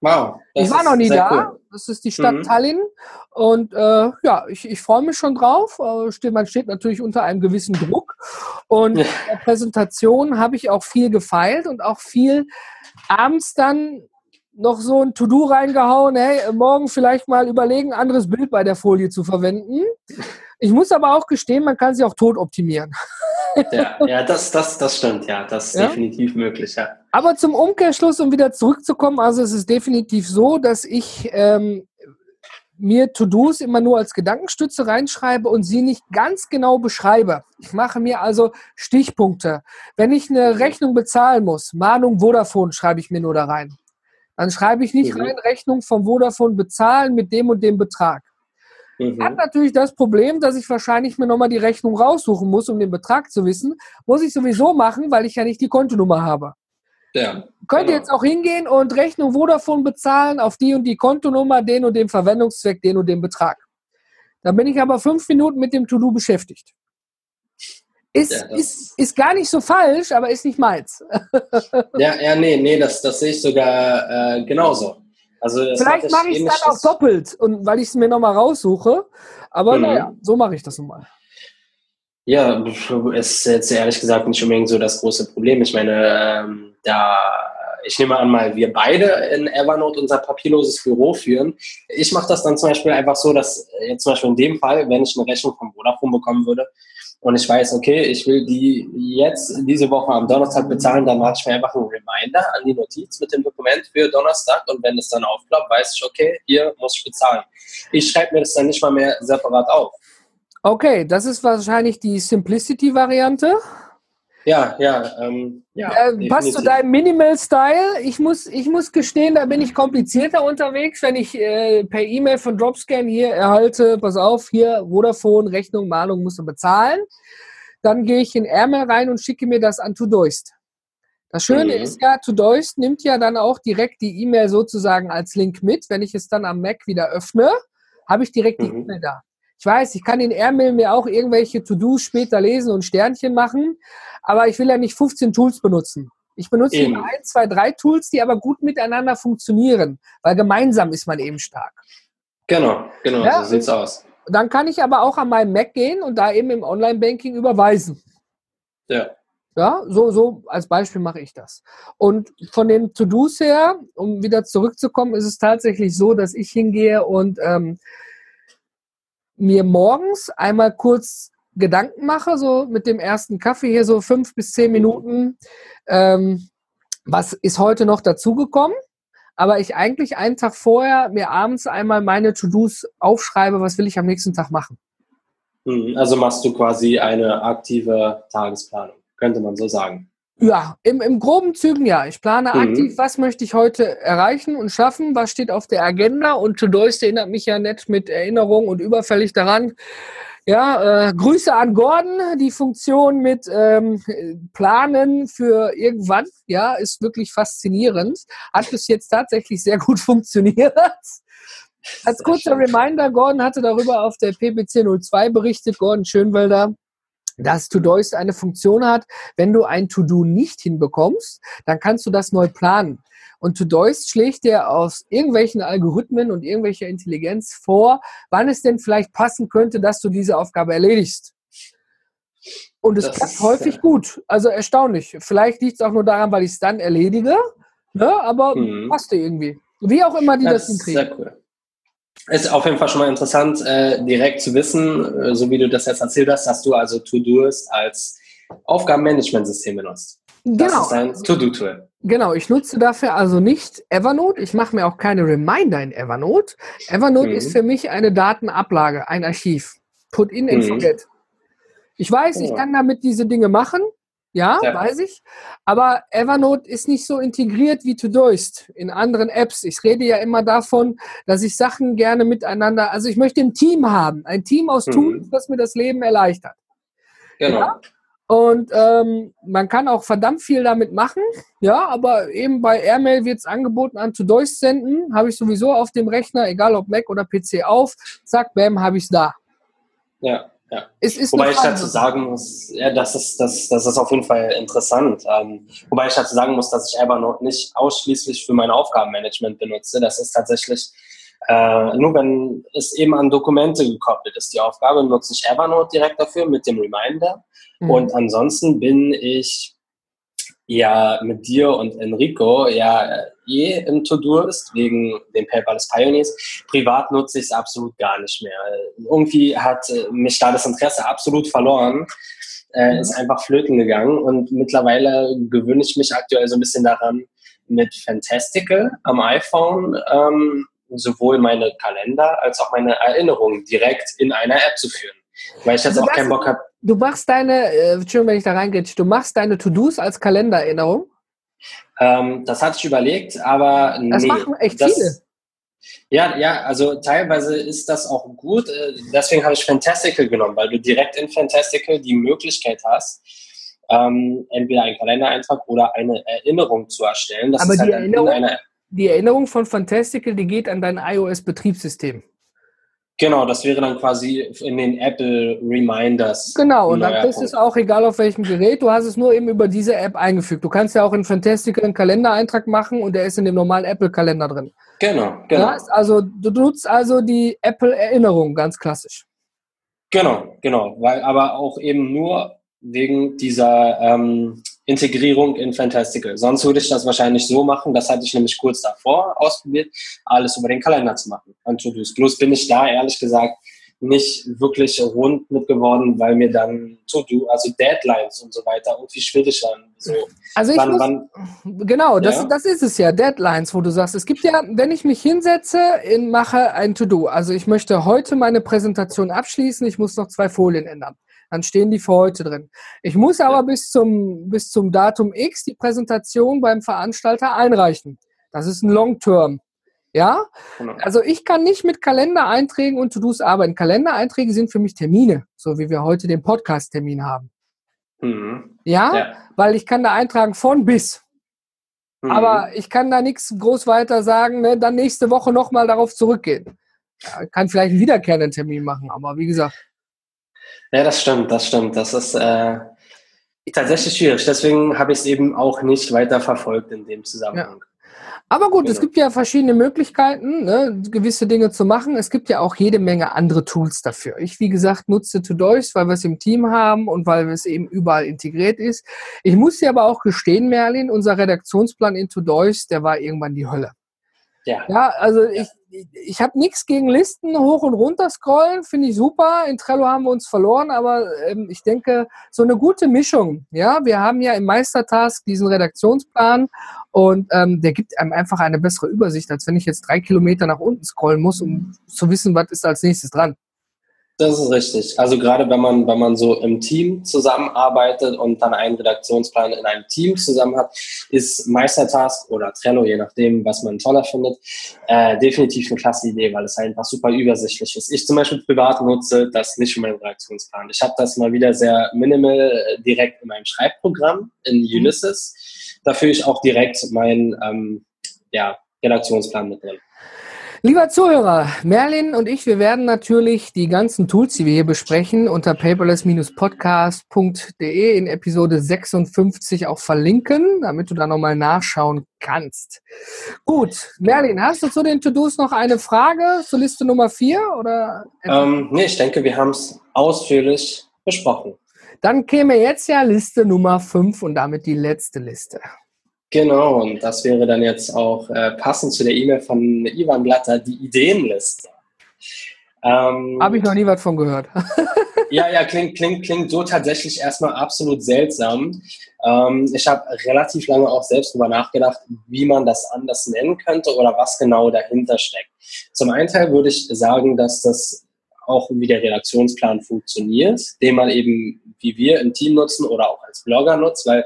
Wow. Ich war noch nie da. Cool. Das ist die Stadt mhm. Tallinn. Und äh, ja, ich, ich freue mich schon drauf. Äh, man steht natürlich unter einem gewissen Druck. Und in der Präsentation habe ich auch viel gefeilt und auch viel abends dann noch so ein To-Do reingehauen. Hey, morgen vielleicht mal überlegen, anderes Bild bei der Folie zu verwenden. Ich muss aber auch gestehen, man kann sie auch tot optimieren. Ja, ja das, das, das stimmt, ja. Das ist ja? definitiv möglich, ja. Aber zum Umkehrschluss, um wieder zurückzukommen, also es ist definitiv so, dass ich ähm, mir To-Dos immer nur als Gedankenstütze reinschreibe und sie nicht ganz genau beschreibe. Ich mache mir also Stichpunkte. Wenn ich eine Rechnung bezahlen muss, Mahnung Vodafone schreibe ich mir nur da rein. Dann schreibe ich nicht mhm. rein Rechnung vom Vodafone bezahlen mit dem und dem Betrag. Mhm. Hat natürlich das Problem, dass ich wahrscheinlich mir nochmal die Rechnung raussuchen muss, um den Betrag zu wissen. Muss ich sowieso machen, weil ich ja nicht die Kontonummer habe. Ja, Könnt ihr genau. jetzt auch hingehen und Rechnung Vodafone bezahlen auf die und die Kontonummer, den und den Verwendungszweck, den und den Betrag. Dann bin ich aber fünf Minuten mit dem To-Do beschäftigt. Ist, ja, ist, ist gar nicht so falsch, aber ist nicht meins. ja, ja, nee, nee, das, das sehe ich sogar äh, genauso. Also Vielleicht mache ich es dann auch doppelt, und weil ich es mir nochmal raussuche. Aber mhm. naja, so mache ich das nun mal. Ja, ist jetzt ehrlich gesagt nicht unbedingt so das große Problem. Ich meine, ähm, da, ich nehme an mal, wir beide in Evernote unser papierloses Büro führen. Ich mache das dann zum Beispiel einfach so, dass jetzt zum Beispiel in dem Fall, wenn ich eine Rechnung vom Vodafone bekommen würde, und ich weiß, okay, ich will die jetzt diese Woche am Donnerstag bezahlen, dann mache ich mir einfach einen Reminder an die Notiz mit dem Dokument für Donnerstag und wenn es dann aufklappt, weiß ich, okay, hier muss ich bezahlen. Ich schreibe mir das dann nicht mal mehr separat auf. Okay, das ist wahrscheinlich die Simplicity-Variante. Ja, ja. Ähm, ja äh, passt zu deinem Minimal-Style. Ich muss, ich muss gestehen, da bin ich komplizierter unterwegs, wenn ich äh, per E-Mail von Dropscan hier erhalte, pass auf, hier Vodafone, Rechnung, Mahnung musst du bezahlen. Dann gehe ich in Ärmel rein und schicke mir das an Todoist. Das Schöne mhm. ist ja, Todoist nimmt ja dann auch direkt die E-Mail sozusagen als Link mit. Wenn ich es dann am Mac wieder öffne, habe ich direkt die mhm. E-Mail da. Ich weiß, ich kann in Airmail mir auch irgendwelche To-Dos später lesen und Sternchen machen, aber ich will ja nicht 15 Tools benutzen. Ich benutze eben ein, zwei, drei Tools, die aber gut miteinander funktionieren, weil gemeinsam ist man eben stark. Genau, genau, ja, so sieht's aus. Dann kann ich aber auch an meinem Mac gehen und da eben im Online-Banking überweisen. Ja. Ja, so, so als Beispiel mache ich das. Und von den To-Dos her, um wieder zurückzukommen, ist es tatsächlich so, dass ich hingehe und ähm, mir morgens einmal kurz Gedanken mache, so mit dem ersten Kaffee hier so fünf bis zehn Minuten, ähm, was ist heute noch dazugekommen, aber ich eigentlich einen Tag vorher mir abends einmal meine To-Dos aufschreibe, was will ich am nächsten Tag machen. Hm, also machst du quasi eine aktive Tagesplanung, könnte man so sagen. Ja, im, im groben Zügen ja. Ich plane mhm. aktiv, was möchte ich heute erreichen und schaffen, was steht auf der Agenda und Todoist erinnert mich ja nett mit Erinnerung und überfällig daran. Ja, äh, Grüße an Gordon. Die Funktion mit ähm, Planen für irgendwann, ja, ist wirklich faszinierend. Hat bis jetzt tatsächlich sehr gut funktioniert. Als kurzer Reminder, Gordon hatte darüber auf der PPC 02 berichtet, Gordon Schönwelder. Dass Todoist eine Funktion hat, wenn du ein To-Do nicht hinbekommst, dann kannst du das neu planen. Und Todoist schlägt dir aus irgendwelchen Algorithmen und irgendwelcher Intelligenz vor, wann es denn vielleicht passen könnte, dass du diese Aufgabe erledigst. Und es das klappt häufig gut. Also erstaunlich. Vielleicht liegt es auch nur daran, weil ich es dann erledige, ne? aber mhm. passte irgendwie. Wie auch immer die das, das hinkriegen. Sehr cool. Ist auf jeden Fall schon mal interessant, äh, direkt zu wissen, äh, so wie du das jetzt erzählt hast, dass du also To-Doist als Aufgabenmanagementsystem benutzt. Genau. Das ist ein To-Do-Tool. Genau, ich nutze dafür also nicht Evernote. Ich mache mir auch keine Reminder in Evernote. Evernote mhm. ist für mich eine Datenablage, ein Archiv. Put in and mhm. forget. Ich weiß, ich kann damit diese Dinge machen. Ja, ja, weiß ich. Aber Evernote ist nicht so integriert wie Todoist in anderen Apps. Ich rede ja immer davon, dass ich Sachen gerne miteinander, also ich möchte ein Team haben. Ein Team aus mhm. Tools, das mir das Leben erleichtert. Genau. Ja? Und ähm, man kann auch verdammt viel damit machen. Ja, aber eben bei Airmail wird es angeboten an Todoist senden. Habe ich sowieso auf dem Rechner, egal ob Mac oder PC auf. Zack, bam, habe ich es da. Ja. Ja. Es ist wobei ich dazu sagen muss, ja, das ist, das, das ist auf jeden Fall interessant. Ähm, wobei ich dazu sagen muss, dass ich Evernote nicht ausschließlich für mein Aufgabenmanagement benutze. Das ist tatsächlich äh, nur wenn es eben an Dokumente gekoppelt ist, die Aufgabe, nutze ich Evernote direkt dafür mit dem Reminder. Mhm. Und ansonsten bin ich ja mit dir und Enrico ja eh im To-Do ist, wegen dem Paperless Pioneers. Privat nutze ich es absolut gar nicht mehr. Irgendwie hat äh, mich da das Interesse absolut verloren, äh, mhm. ist einfach flöten gegangen und mittlerweile gewöhne ich mich aktuell so ein bisschen daran, mit Fantastical am iPhone ähm, sowohl meine Kalender als auch meine Erinnerungen direkt in einer App zu führen. Weil ich jetzt also auch keinen Bock habe. Du machst deine, äh, Entschuldigung, wenn ich da reingehe, du machst deine To-Dos als Kalendererinnerung? Ähm, das hatte ich überlegt, aber das nee. Das machen echt das, viele. Ja, ja, also teilweise ist das auch gut. Äh, deswegen habe ich Fantastical genommen, weil du direkt in Fantastical die Möglichkeit hast, ähm, entweder einen Kalendereintrag oder eine Erinnerung zu erstellen. Das aber die, halt Erinnerung, die Erinnerung von Fantastical, die geht an dein iOS-Betriebssystem. Genau, das wäre dann quasi in den Apple Reminders. Genau, und dann ist es auch egal auf welchem Gerät, du hast es nur eben über diese App eingefügt. Du kannst ja auch in Fantastic einen Kalendereintrag machen und der ist in dem normalen Apple-Kalender drin. Genau, genau. Das also, du nutzt also die Apple-Erinnerung, ganz klassisch. Genau, genau, weil aber auch eben nur wegen dieser ähm, Integrierung in Fantastical. Sonst würde ich das wahrscheinlich so machen, das hatte ich nämlich kurz davor ausprobiert, alles über den Kalender zu machen an To-Dos. Bloß bin ich da ehrlich gesagt nicht wirklich rund mit geworden, weil mir dann To-Do, also Deadlines und so weiter irgendwie schwierig waren. So, also ich wann, muss, wann, genau, das, ja? das ist es ja, Deadlines, wo du sagst, es gibt ja, wenn ich mich hinsetze, in, mache ein To-Do, also ich möchte heute meine Präsentation abschließen, ich muss noch zwei Folien ändern dann stehen die für heute drin. Ich muss aber bis zum, bis zum Datum X die Präsentation beim Veranstalter einreichen. Das ist ein Long-Term. Ja? Genau. Also ich kann nicht mit Kalendereinträgen und To-Dos arbeiten. Kalendereinträge sind für mich Termine, so wie wir heute den Podcast-Termin haben. Mhm. Ja? ja? Weil ich kann da eintragen von bis. Mhm. Aber ich kann da nichts groß weiter sagen, ne? dann nächste Woche nochmal darauf zurückgehen. Ja, kann vielleicht einen wiederkehrenden Termin machen, aber wie gesagt. Ja, das stimmt, das stimmt. Das ist äh, tatsächlich schwierig. Deswegen habe ich es eben auch nicht weiter verfolgt in dem Zusammenhang. Ja. Aber gut, genau. es gibt ja verschiedene Möglichkeiten, ne, gewisse Dinge zu machen. Es gibt ja auch jede Menge andere Tools dafür. Ich, wie gesagt, nutze Todoist, weil wir es im Team haben und weil es eben überall integriert ist. Ich muss dir aber auch gestehen, Merlin, unser Redaktionsplan in Todoist, der war irgendwann die Hölle. Ja. Ja, also ich, ich habe nichts gegen Listen hoch und runter scrollen, finde ich super. In Trello haben wir uns verloren, aber ähm, ich denke, so eine gute Mischung. Ja, wir haben ja im Meistertask diesen Redaktionsplan und ähm, der gibt einem einfach eine bessere Übersicht, als wenn ich jetzt drei Kilometer nach unten scrollen muss, um zu wissen, was ist als nächstes dran. Das ist richtig. Also gerade wenn man, wenn man so im Team zusammenarbeitet und dann einen Redaktionsplan in einem Team zusammen hat, ist Meistertask oder Trello, je nachdem, was man toller findet, äh, definitiv eine klasse Idee, weil es einfach super übersichtlich ist. Ich zum Beispiel privat nutze das nicht für meinen Redaktionsplan. Ich habe das mal wieder sehr minimal äh, direkt in meinem Schreibprogramm in mhm. Ulysses. Da führe ich auch direkt meinen ähm, ja, Redaktionsplan mit drin. Lieber Zuhörer, Merlin und ich, wir werden natürlich die ganzen Tools, die wir hier besprechen, unter paperless-podcast.de in Episode 56 auch verlinken, damit du da nochmal nachschauen kannst. Gut, Merlin, hast du zu den To-Dos noch eine Frage zur Liste Nummer 4? Oder ähm, nee, ich denke, wir haben es ausführlich besprochen. Dann käme jetzt ja Liste Nummer 5 und damit die letzte Liste. Genau, und das wäre dann jetzt auch äh, passend zu der E-Mail von Ivan Blatter, die Ideenliste. Ähm, Habe ich noch nie was von gehört. ja, ja, klingt, klingt, klingt so tatsächlich erstmal absolut seltsam. Ähm, ich habe relativ lange auch selbst darüber nachgedacht, wie man das anders nennen könnte oder was genau dahinter steckt. Zum einen Teil würde ich sagen, dass das auch wie der Redaktionsplan funktioniert, den man eben wie wir im Team nutzen oder auch als Blogger nutzt, weil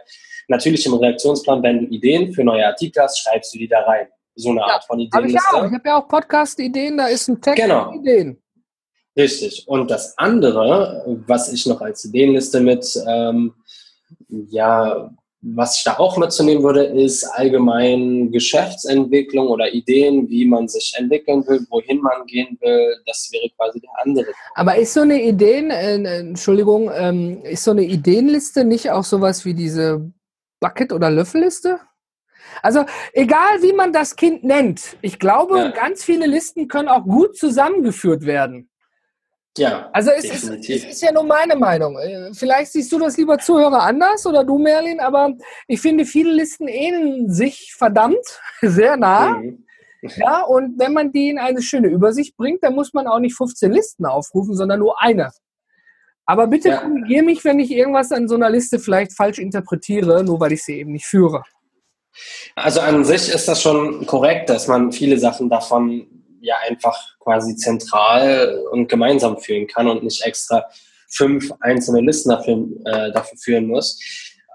Natürlich im Redaktionsplan, wenn du Ideen für neue Artikel hast, schreibst du die da rein. So eine ja, Art von Ideen. ich auch. Ich habe ja auch Podcast-Ideen, da ist ein Text genau. mit Ideen. Richtig. Und das andere, was ich noch als Ideenliste mit, ähm, ja, was ich da auch mitzunehmen würde, ist allgemein Geschäftsentwicklung oder Ideen, wie man sich entwickeln will, wohin man gehen will. Das wäre quasi der andere. Aber ist so eine Ideen, äh, Entschuldigung, ähm, ist so eine Ideenliste nicht auch sowas wie diese Bucket- oder Löffelliste? Also egal, wie man das Kind nennt, ich glaube, ja. ganz viele Listen können auch gut zusammengeführt werden. Ja, also es ist, es ist, ja nur meine Meinung. Äh, vielleicht siehst du das lieber Zuhörer anders oder du, Merlin, aber ich finde, viele Listen ähneln sich verdammt sehr nah. Mhm. Ja, und wenn man die in eine schöne Übersicht bringt, dann muss man auch nicht 15 Listen aufrufen, sondern nur eine. Aber bitte ja. korrigiere mich, wenn ich irgendwas an so einer Liste vielleicht falsch interpretiere, nur weil ich sie eben nicht führe. Also an sich ist das schon korrekt, dass man viele Sachen davon ja einfach quasi zentral und gemeinsam führen kann und nicht extra fünf einzelne Listen dafür, äh, dafür führen muss.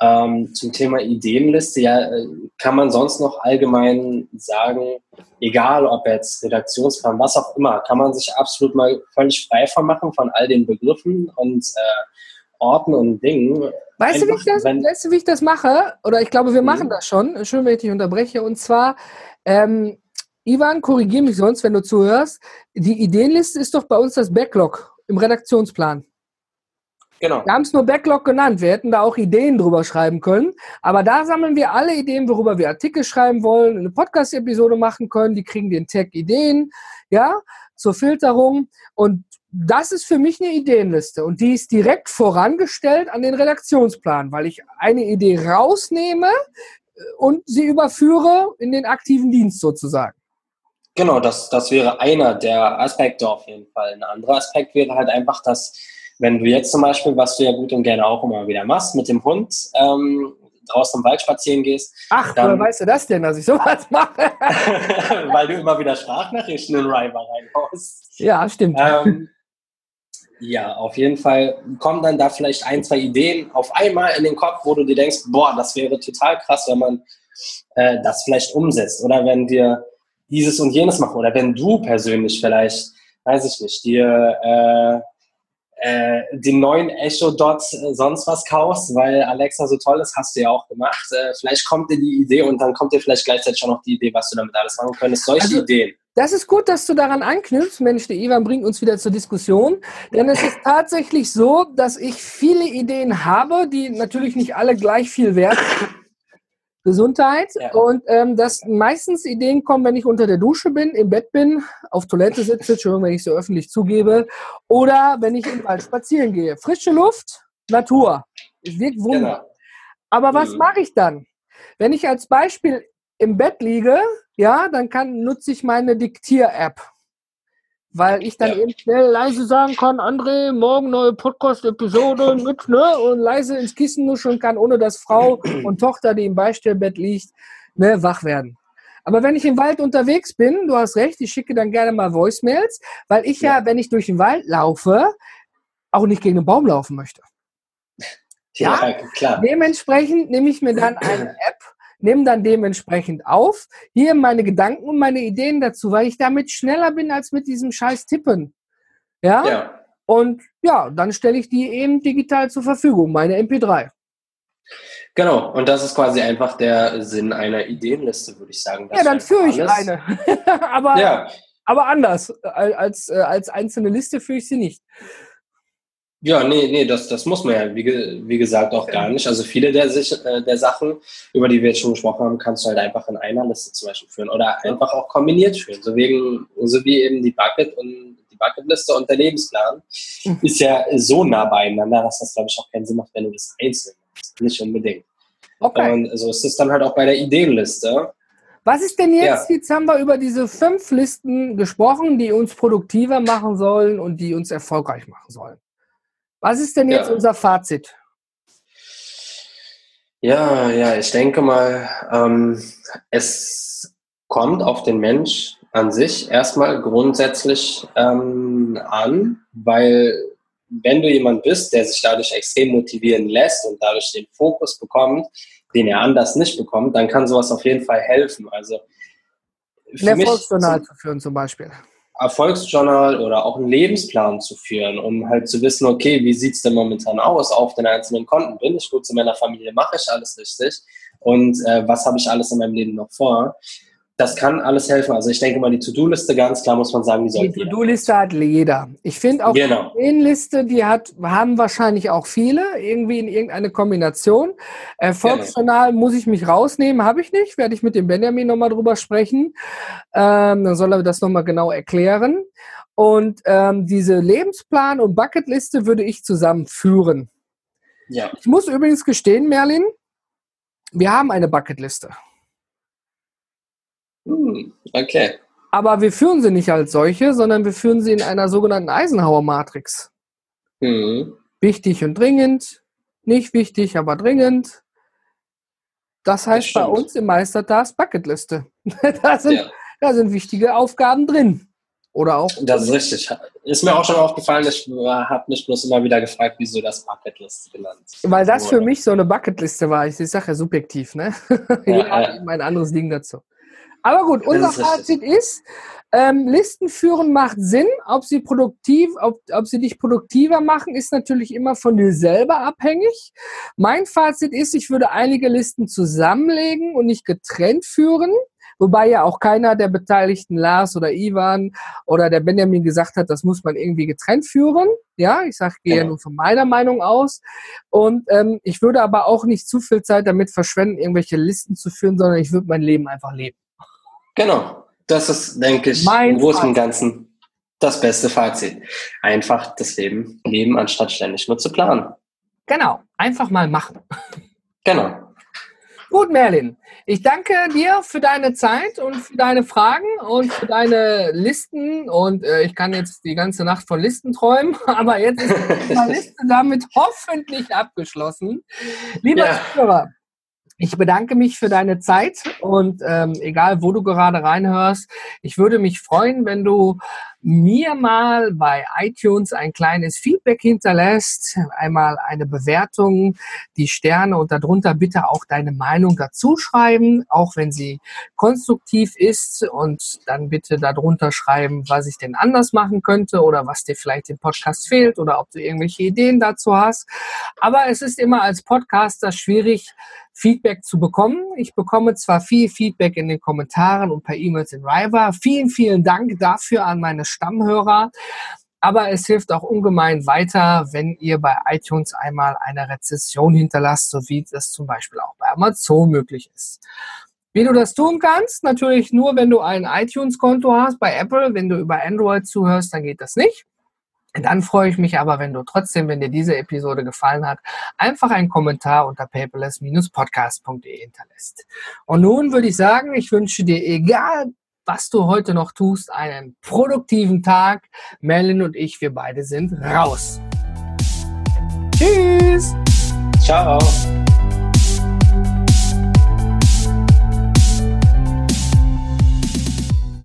Ähm, zum Thema Ideenliste, ja, äh, kann man sonst noch allgemein sagen, egal ob jetzt Redaktionsplan, was auch immer, kann man sich absolut mal völlig frei von machen von all den Begriffen und äh, Orten und Dingen. Weißt du, wie ich das, wenn, weißt du, wie ich das mache? Oder ich glaube, wir machen mhm. das schon. Schön, wenn ich dich unterbreche. Und zwar, ähm, Ivan, korrigiere mich sonst, wenn du zuhörst. Die Ideenliste ist doch bei uns das Backlog im Redaktionsplan. Genau. Wir haben es nur Backlog genannt. Wir hätten da auch Ideen drüber schreiben können. Aber da sammeln wir alle Ideen, worüber wir Artikel schreiben wollen, eine Podcast-Episode machen können. Die kriegen den Tag Ideen, ja, zur Filterung. Und das ist für mich eine Ideenliste. Und die ist direkt vorangestellt an den Redaktionsplan, weil ich eine Idee rausnehme äh, und sie überführe in den aktiven Dienst sozusagen. Genau, das, das wäre einer der Aspekte auf jeden Fall. Ein anderer Aspekt wäre halt einfach, dass wenn du jetzt zum Beispiel, was du ja gut und gerne auch immer wieder machst, mit dem Hund ähm, draußen im Wald spazieren gehst. Ach, dann, woher weißt du das denn, dass ich sowas mache? weil du immer wieder Sprachnachrichten in River reinhaust. Ja, stimmt. Ähm, ja, auf jeden Fall kommen dann da vielleicht ein, zwei Ideen auf einmal in den Kopf, wo du dir denkst, boah, das wäre total krass, wenn man äh, das vielleicht umsetzt. Oder wenn wir dieses und jenes machen. Oder wenn du persönlich vielleicht, weiß ich nicht, dir äh, äh, den neuen Echo Dot äh, sonst was kaufst, weil Alexa so toll ist, hast du ja auch gemacht. Äh, vielleicht kommt dir die Idee und dann kommt dir vielleicht gleichzeitig schon noch die Idee, was du damit alles machen könntest. Solche also, Ideen. Das ist gut, dass du daran anknüpfst. Mensch, der Ivan bringt uns wieder zur Diskussion. Denn es ist tatsächlich so, dass ich viele Ideen habe, die natürlich nicht alle gleich viel wert sind. Gesundheit. Ja. Und ähm, dass meistens Ideen kommen, wenn ich unter der Dusche bin, im Bett bin, auf Toilette sitze, schon wenn ich so öffentlich zugebe, oder wenn ich im Wald spazieren gehe. Frische Luft, Natur. Es wirkt Wunder. Genau. Aber was mhm. mache ich dann? Wenn ich als Beispiel im Bett liege, ja, dann kann, nutze ich meine Diktier-App weil ich dann ja. eben schnell leise sagen kann, André, morgen neue Podcast-Episode mit, ne, und leise ins Kissen nuscheln kann, ohne dass Frau und Tochter, die im Beistellbett liegt, ne, wach werden. Aber wenn ich im Wald unterwegs bin, du hast recht, ich schicke dann gerne mal Voicemails, weil ich ja, ja wenn ich durch den Wald laufe, auch nicht gegen einen Baum laufen möchte. Ja, ja klar. Dementsprechend nehme ich mir dann eine App nehme dann dementsprechend auf, hier meine Gedanken und meine Ideen dazu, weil ich damit schneller bin als mit diesem scheiß Tippen. Ja? ja. Und ja, dann stelle ich die eben digital zur Verfügung, meine MP3. Genau, und das ist quasi einfach der Sinn einer Ideenliste, würde ich sagen. Ja, dann führe ich eine. aber, ja. Aber anders. Als, äh, als einzelne Liste führe ich sie nicht. Ja, nee, nee, das, das muss man ja, wie, wie gesagt, auch gar nicht. Also viele der, äh, der Sachen, über die wir jetzt schon gesprochen haben, kannst du halt einfach in einer Liste zum Beispiel führen oder einfach auch kombiniert führen. So, wegen, so wie eben die Bucket und die Bucketliste und der Lebensplan mhm. ist ja so nah beieinander, dass das, glaube ich, auch keinen Sinn macht, wenn du das einzeln machst. Nicht unbedingt. Okay. Und so ist es dann halt auch bei der Ideenliste. Was ist denn jetzt, ja. jetzt haben wir über diese fünf Listen gesprochen, die uns produktiver machen sollen und die uns erfolgreich machen sollen. Was ist denn jetzt ja. unser Fazit? Ja, ja, ich denke mal, ähm, es kommt auf den Mensch an sich erstmal grundsätzlich ähm, an, weil wenn du jemand bist, der sich dadurch extrem motivieren lässt und dadurch den Fokus bekommt, den er anders nicht bekommt, dann kann sowas auf jeden Fall helfen. Also für ein Erfolgsjournal zu führen zum Beispiel. Erfolgsjournal oder auch einen Lebensplan zu führen, um halt zu wissen, okay, wie sieht es denn momentan aus auf den einzelnen Konten? Bin ich gut zu meiner Familie? Mache ich alles richtig? Und äh, was habe ich alles in meinem Leben noch vor? Das kann alles helfen. Also ich denke mal, die To-Do-Liste, ganz klar muss man sagen, die Die To-Do-Liste hat jeder. Ich finde auch genau. die Liste, die hat, haben wahrscheinlich auch viele, irgendwie in irgendeine Kombination. Erfolgsjournal genau. muss ich mich rausnehmen, habe ich nicht. Werde ich mit dem Benjamin nochmal drüber sprechen. Ähm, dann soll er das nochmal genau erklären. Und ähm, diese Lebensplan und Bucketliste würde ich zusammenführen. Ja. Ich muss übrigens gestehen, Merlin, wir haben eine Bucketliste. Hm, okay. Aber wir führen sie nicht als solche, sondern wir führen sie in einer sogenannten Eisenhower-Matrix. Mhm. Wichtig und dringend, nicht wichtig, aber dringend. Das heißt das bei uns im Meistertask Bucketliste. da, sind, ja. da sind wichtige Aufgaben drin. Oder auch. Das ist richtig. Ist mir auch schon aufgefallen, ich habe mich bloß immer wieder gefragt, wieso das Bucketliste genannt Weil das für mich so eine Bucketliste war. Ich sage ja subjektiv, ne? Ja, ja. ein anderes Ding dazu. Aber gut, unser Fazit ist, ähm, Listen führen macht Sinn. Ob sie produktiv, ob, ob sie dich produktiver machen, ist natürlich immer von dir selber abhängig. Mein Fazit ist, ich würde einige Listen zusammenlegen und nicht getrennt führen. Wobei ja auch keiner der Beteiligten, Lars oder Ivan oder der Benjamin gesagt hat, das muss man irgendwie getrennt führen. Ja, ich sage, gehe ja. nur von meiner Meinung aus. Und ähm, ich würde aber auch nicht zu viel Zeit damit verschwenden, irgendwelche Listen zu führen, sondern ich würde mein Leben einfach leben. Genau. Das ist, denke ich, mein im Großen und Ganzen das beste Fazit. Einfach das Leben leben, anstatt ständig nur zu planen. Genau. Einfach mal machen. Genau. Gut, Merlin. Ich danke dir für deine Zeit und für deine Fragen und für deine Listen. Und äh, ich kann jetzt die ganze Nacht von Listen träumen, aber jetzt ist die Liste damit hoffentlich abgeschlossen. Lieber ja. Zuhörer, ich bedanke mich für deine Zeit und ähm, egal, wo du gerade reinhörst, ich würde mich freuen, wenn du mir mal bei iTunes ein kleines Feedback hinterlässt, einmal eine Bewertung, die Sterne und darunter bitte auch deine Meinung dazu schreiben, auch wenn sie konstruktiv ist und dann bitte darunter schreiben, was ich denn anders machen könnte oder was dir vielleicht im Podcast fehlt oder ob du irgendwelche Ideen dazu hast. Aber es ist immer als Podcaster schwierig, Feedback zu bekommen. Ich bekomme zwar viel Feedback in den Kommentaren und per E-Mails in Riva. Vielen, vielen Dank dafür an meine Stammhörer. Aber es hilft auch ungemein weiter, wenn ihr bei iTunes einmal eine Rezession hinterlasst, so wie das zum Beispiel auch bei Amazon möglich ist. Wie du das tun kannst, natürlich nur, wenn du ein iTunes-Konto hast bei Apple. Wenn du über Android zuhörst, dann geht das nicht. Dann freue ich mich aber, wenn du trotzdem, wenn dir diese Episode gefallen hat, einfach einen Kommentar unter paperless-podcast.de hinterlässt. Und nun würde ich sagen, ich wünsche dir, egal was du heute noch tust, einen produktiven Tag. Merlin und ich, wir beide sind raus. Tschüss. Ciao.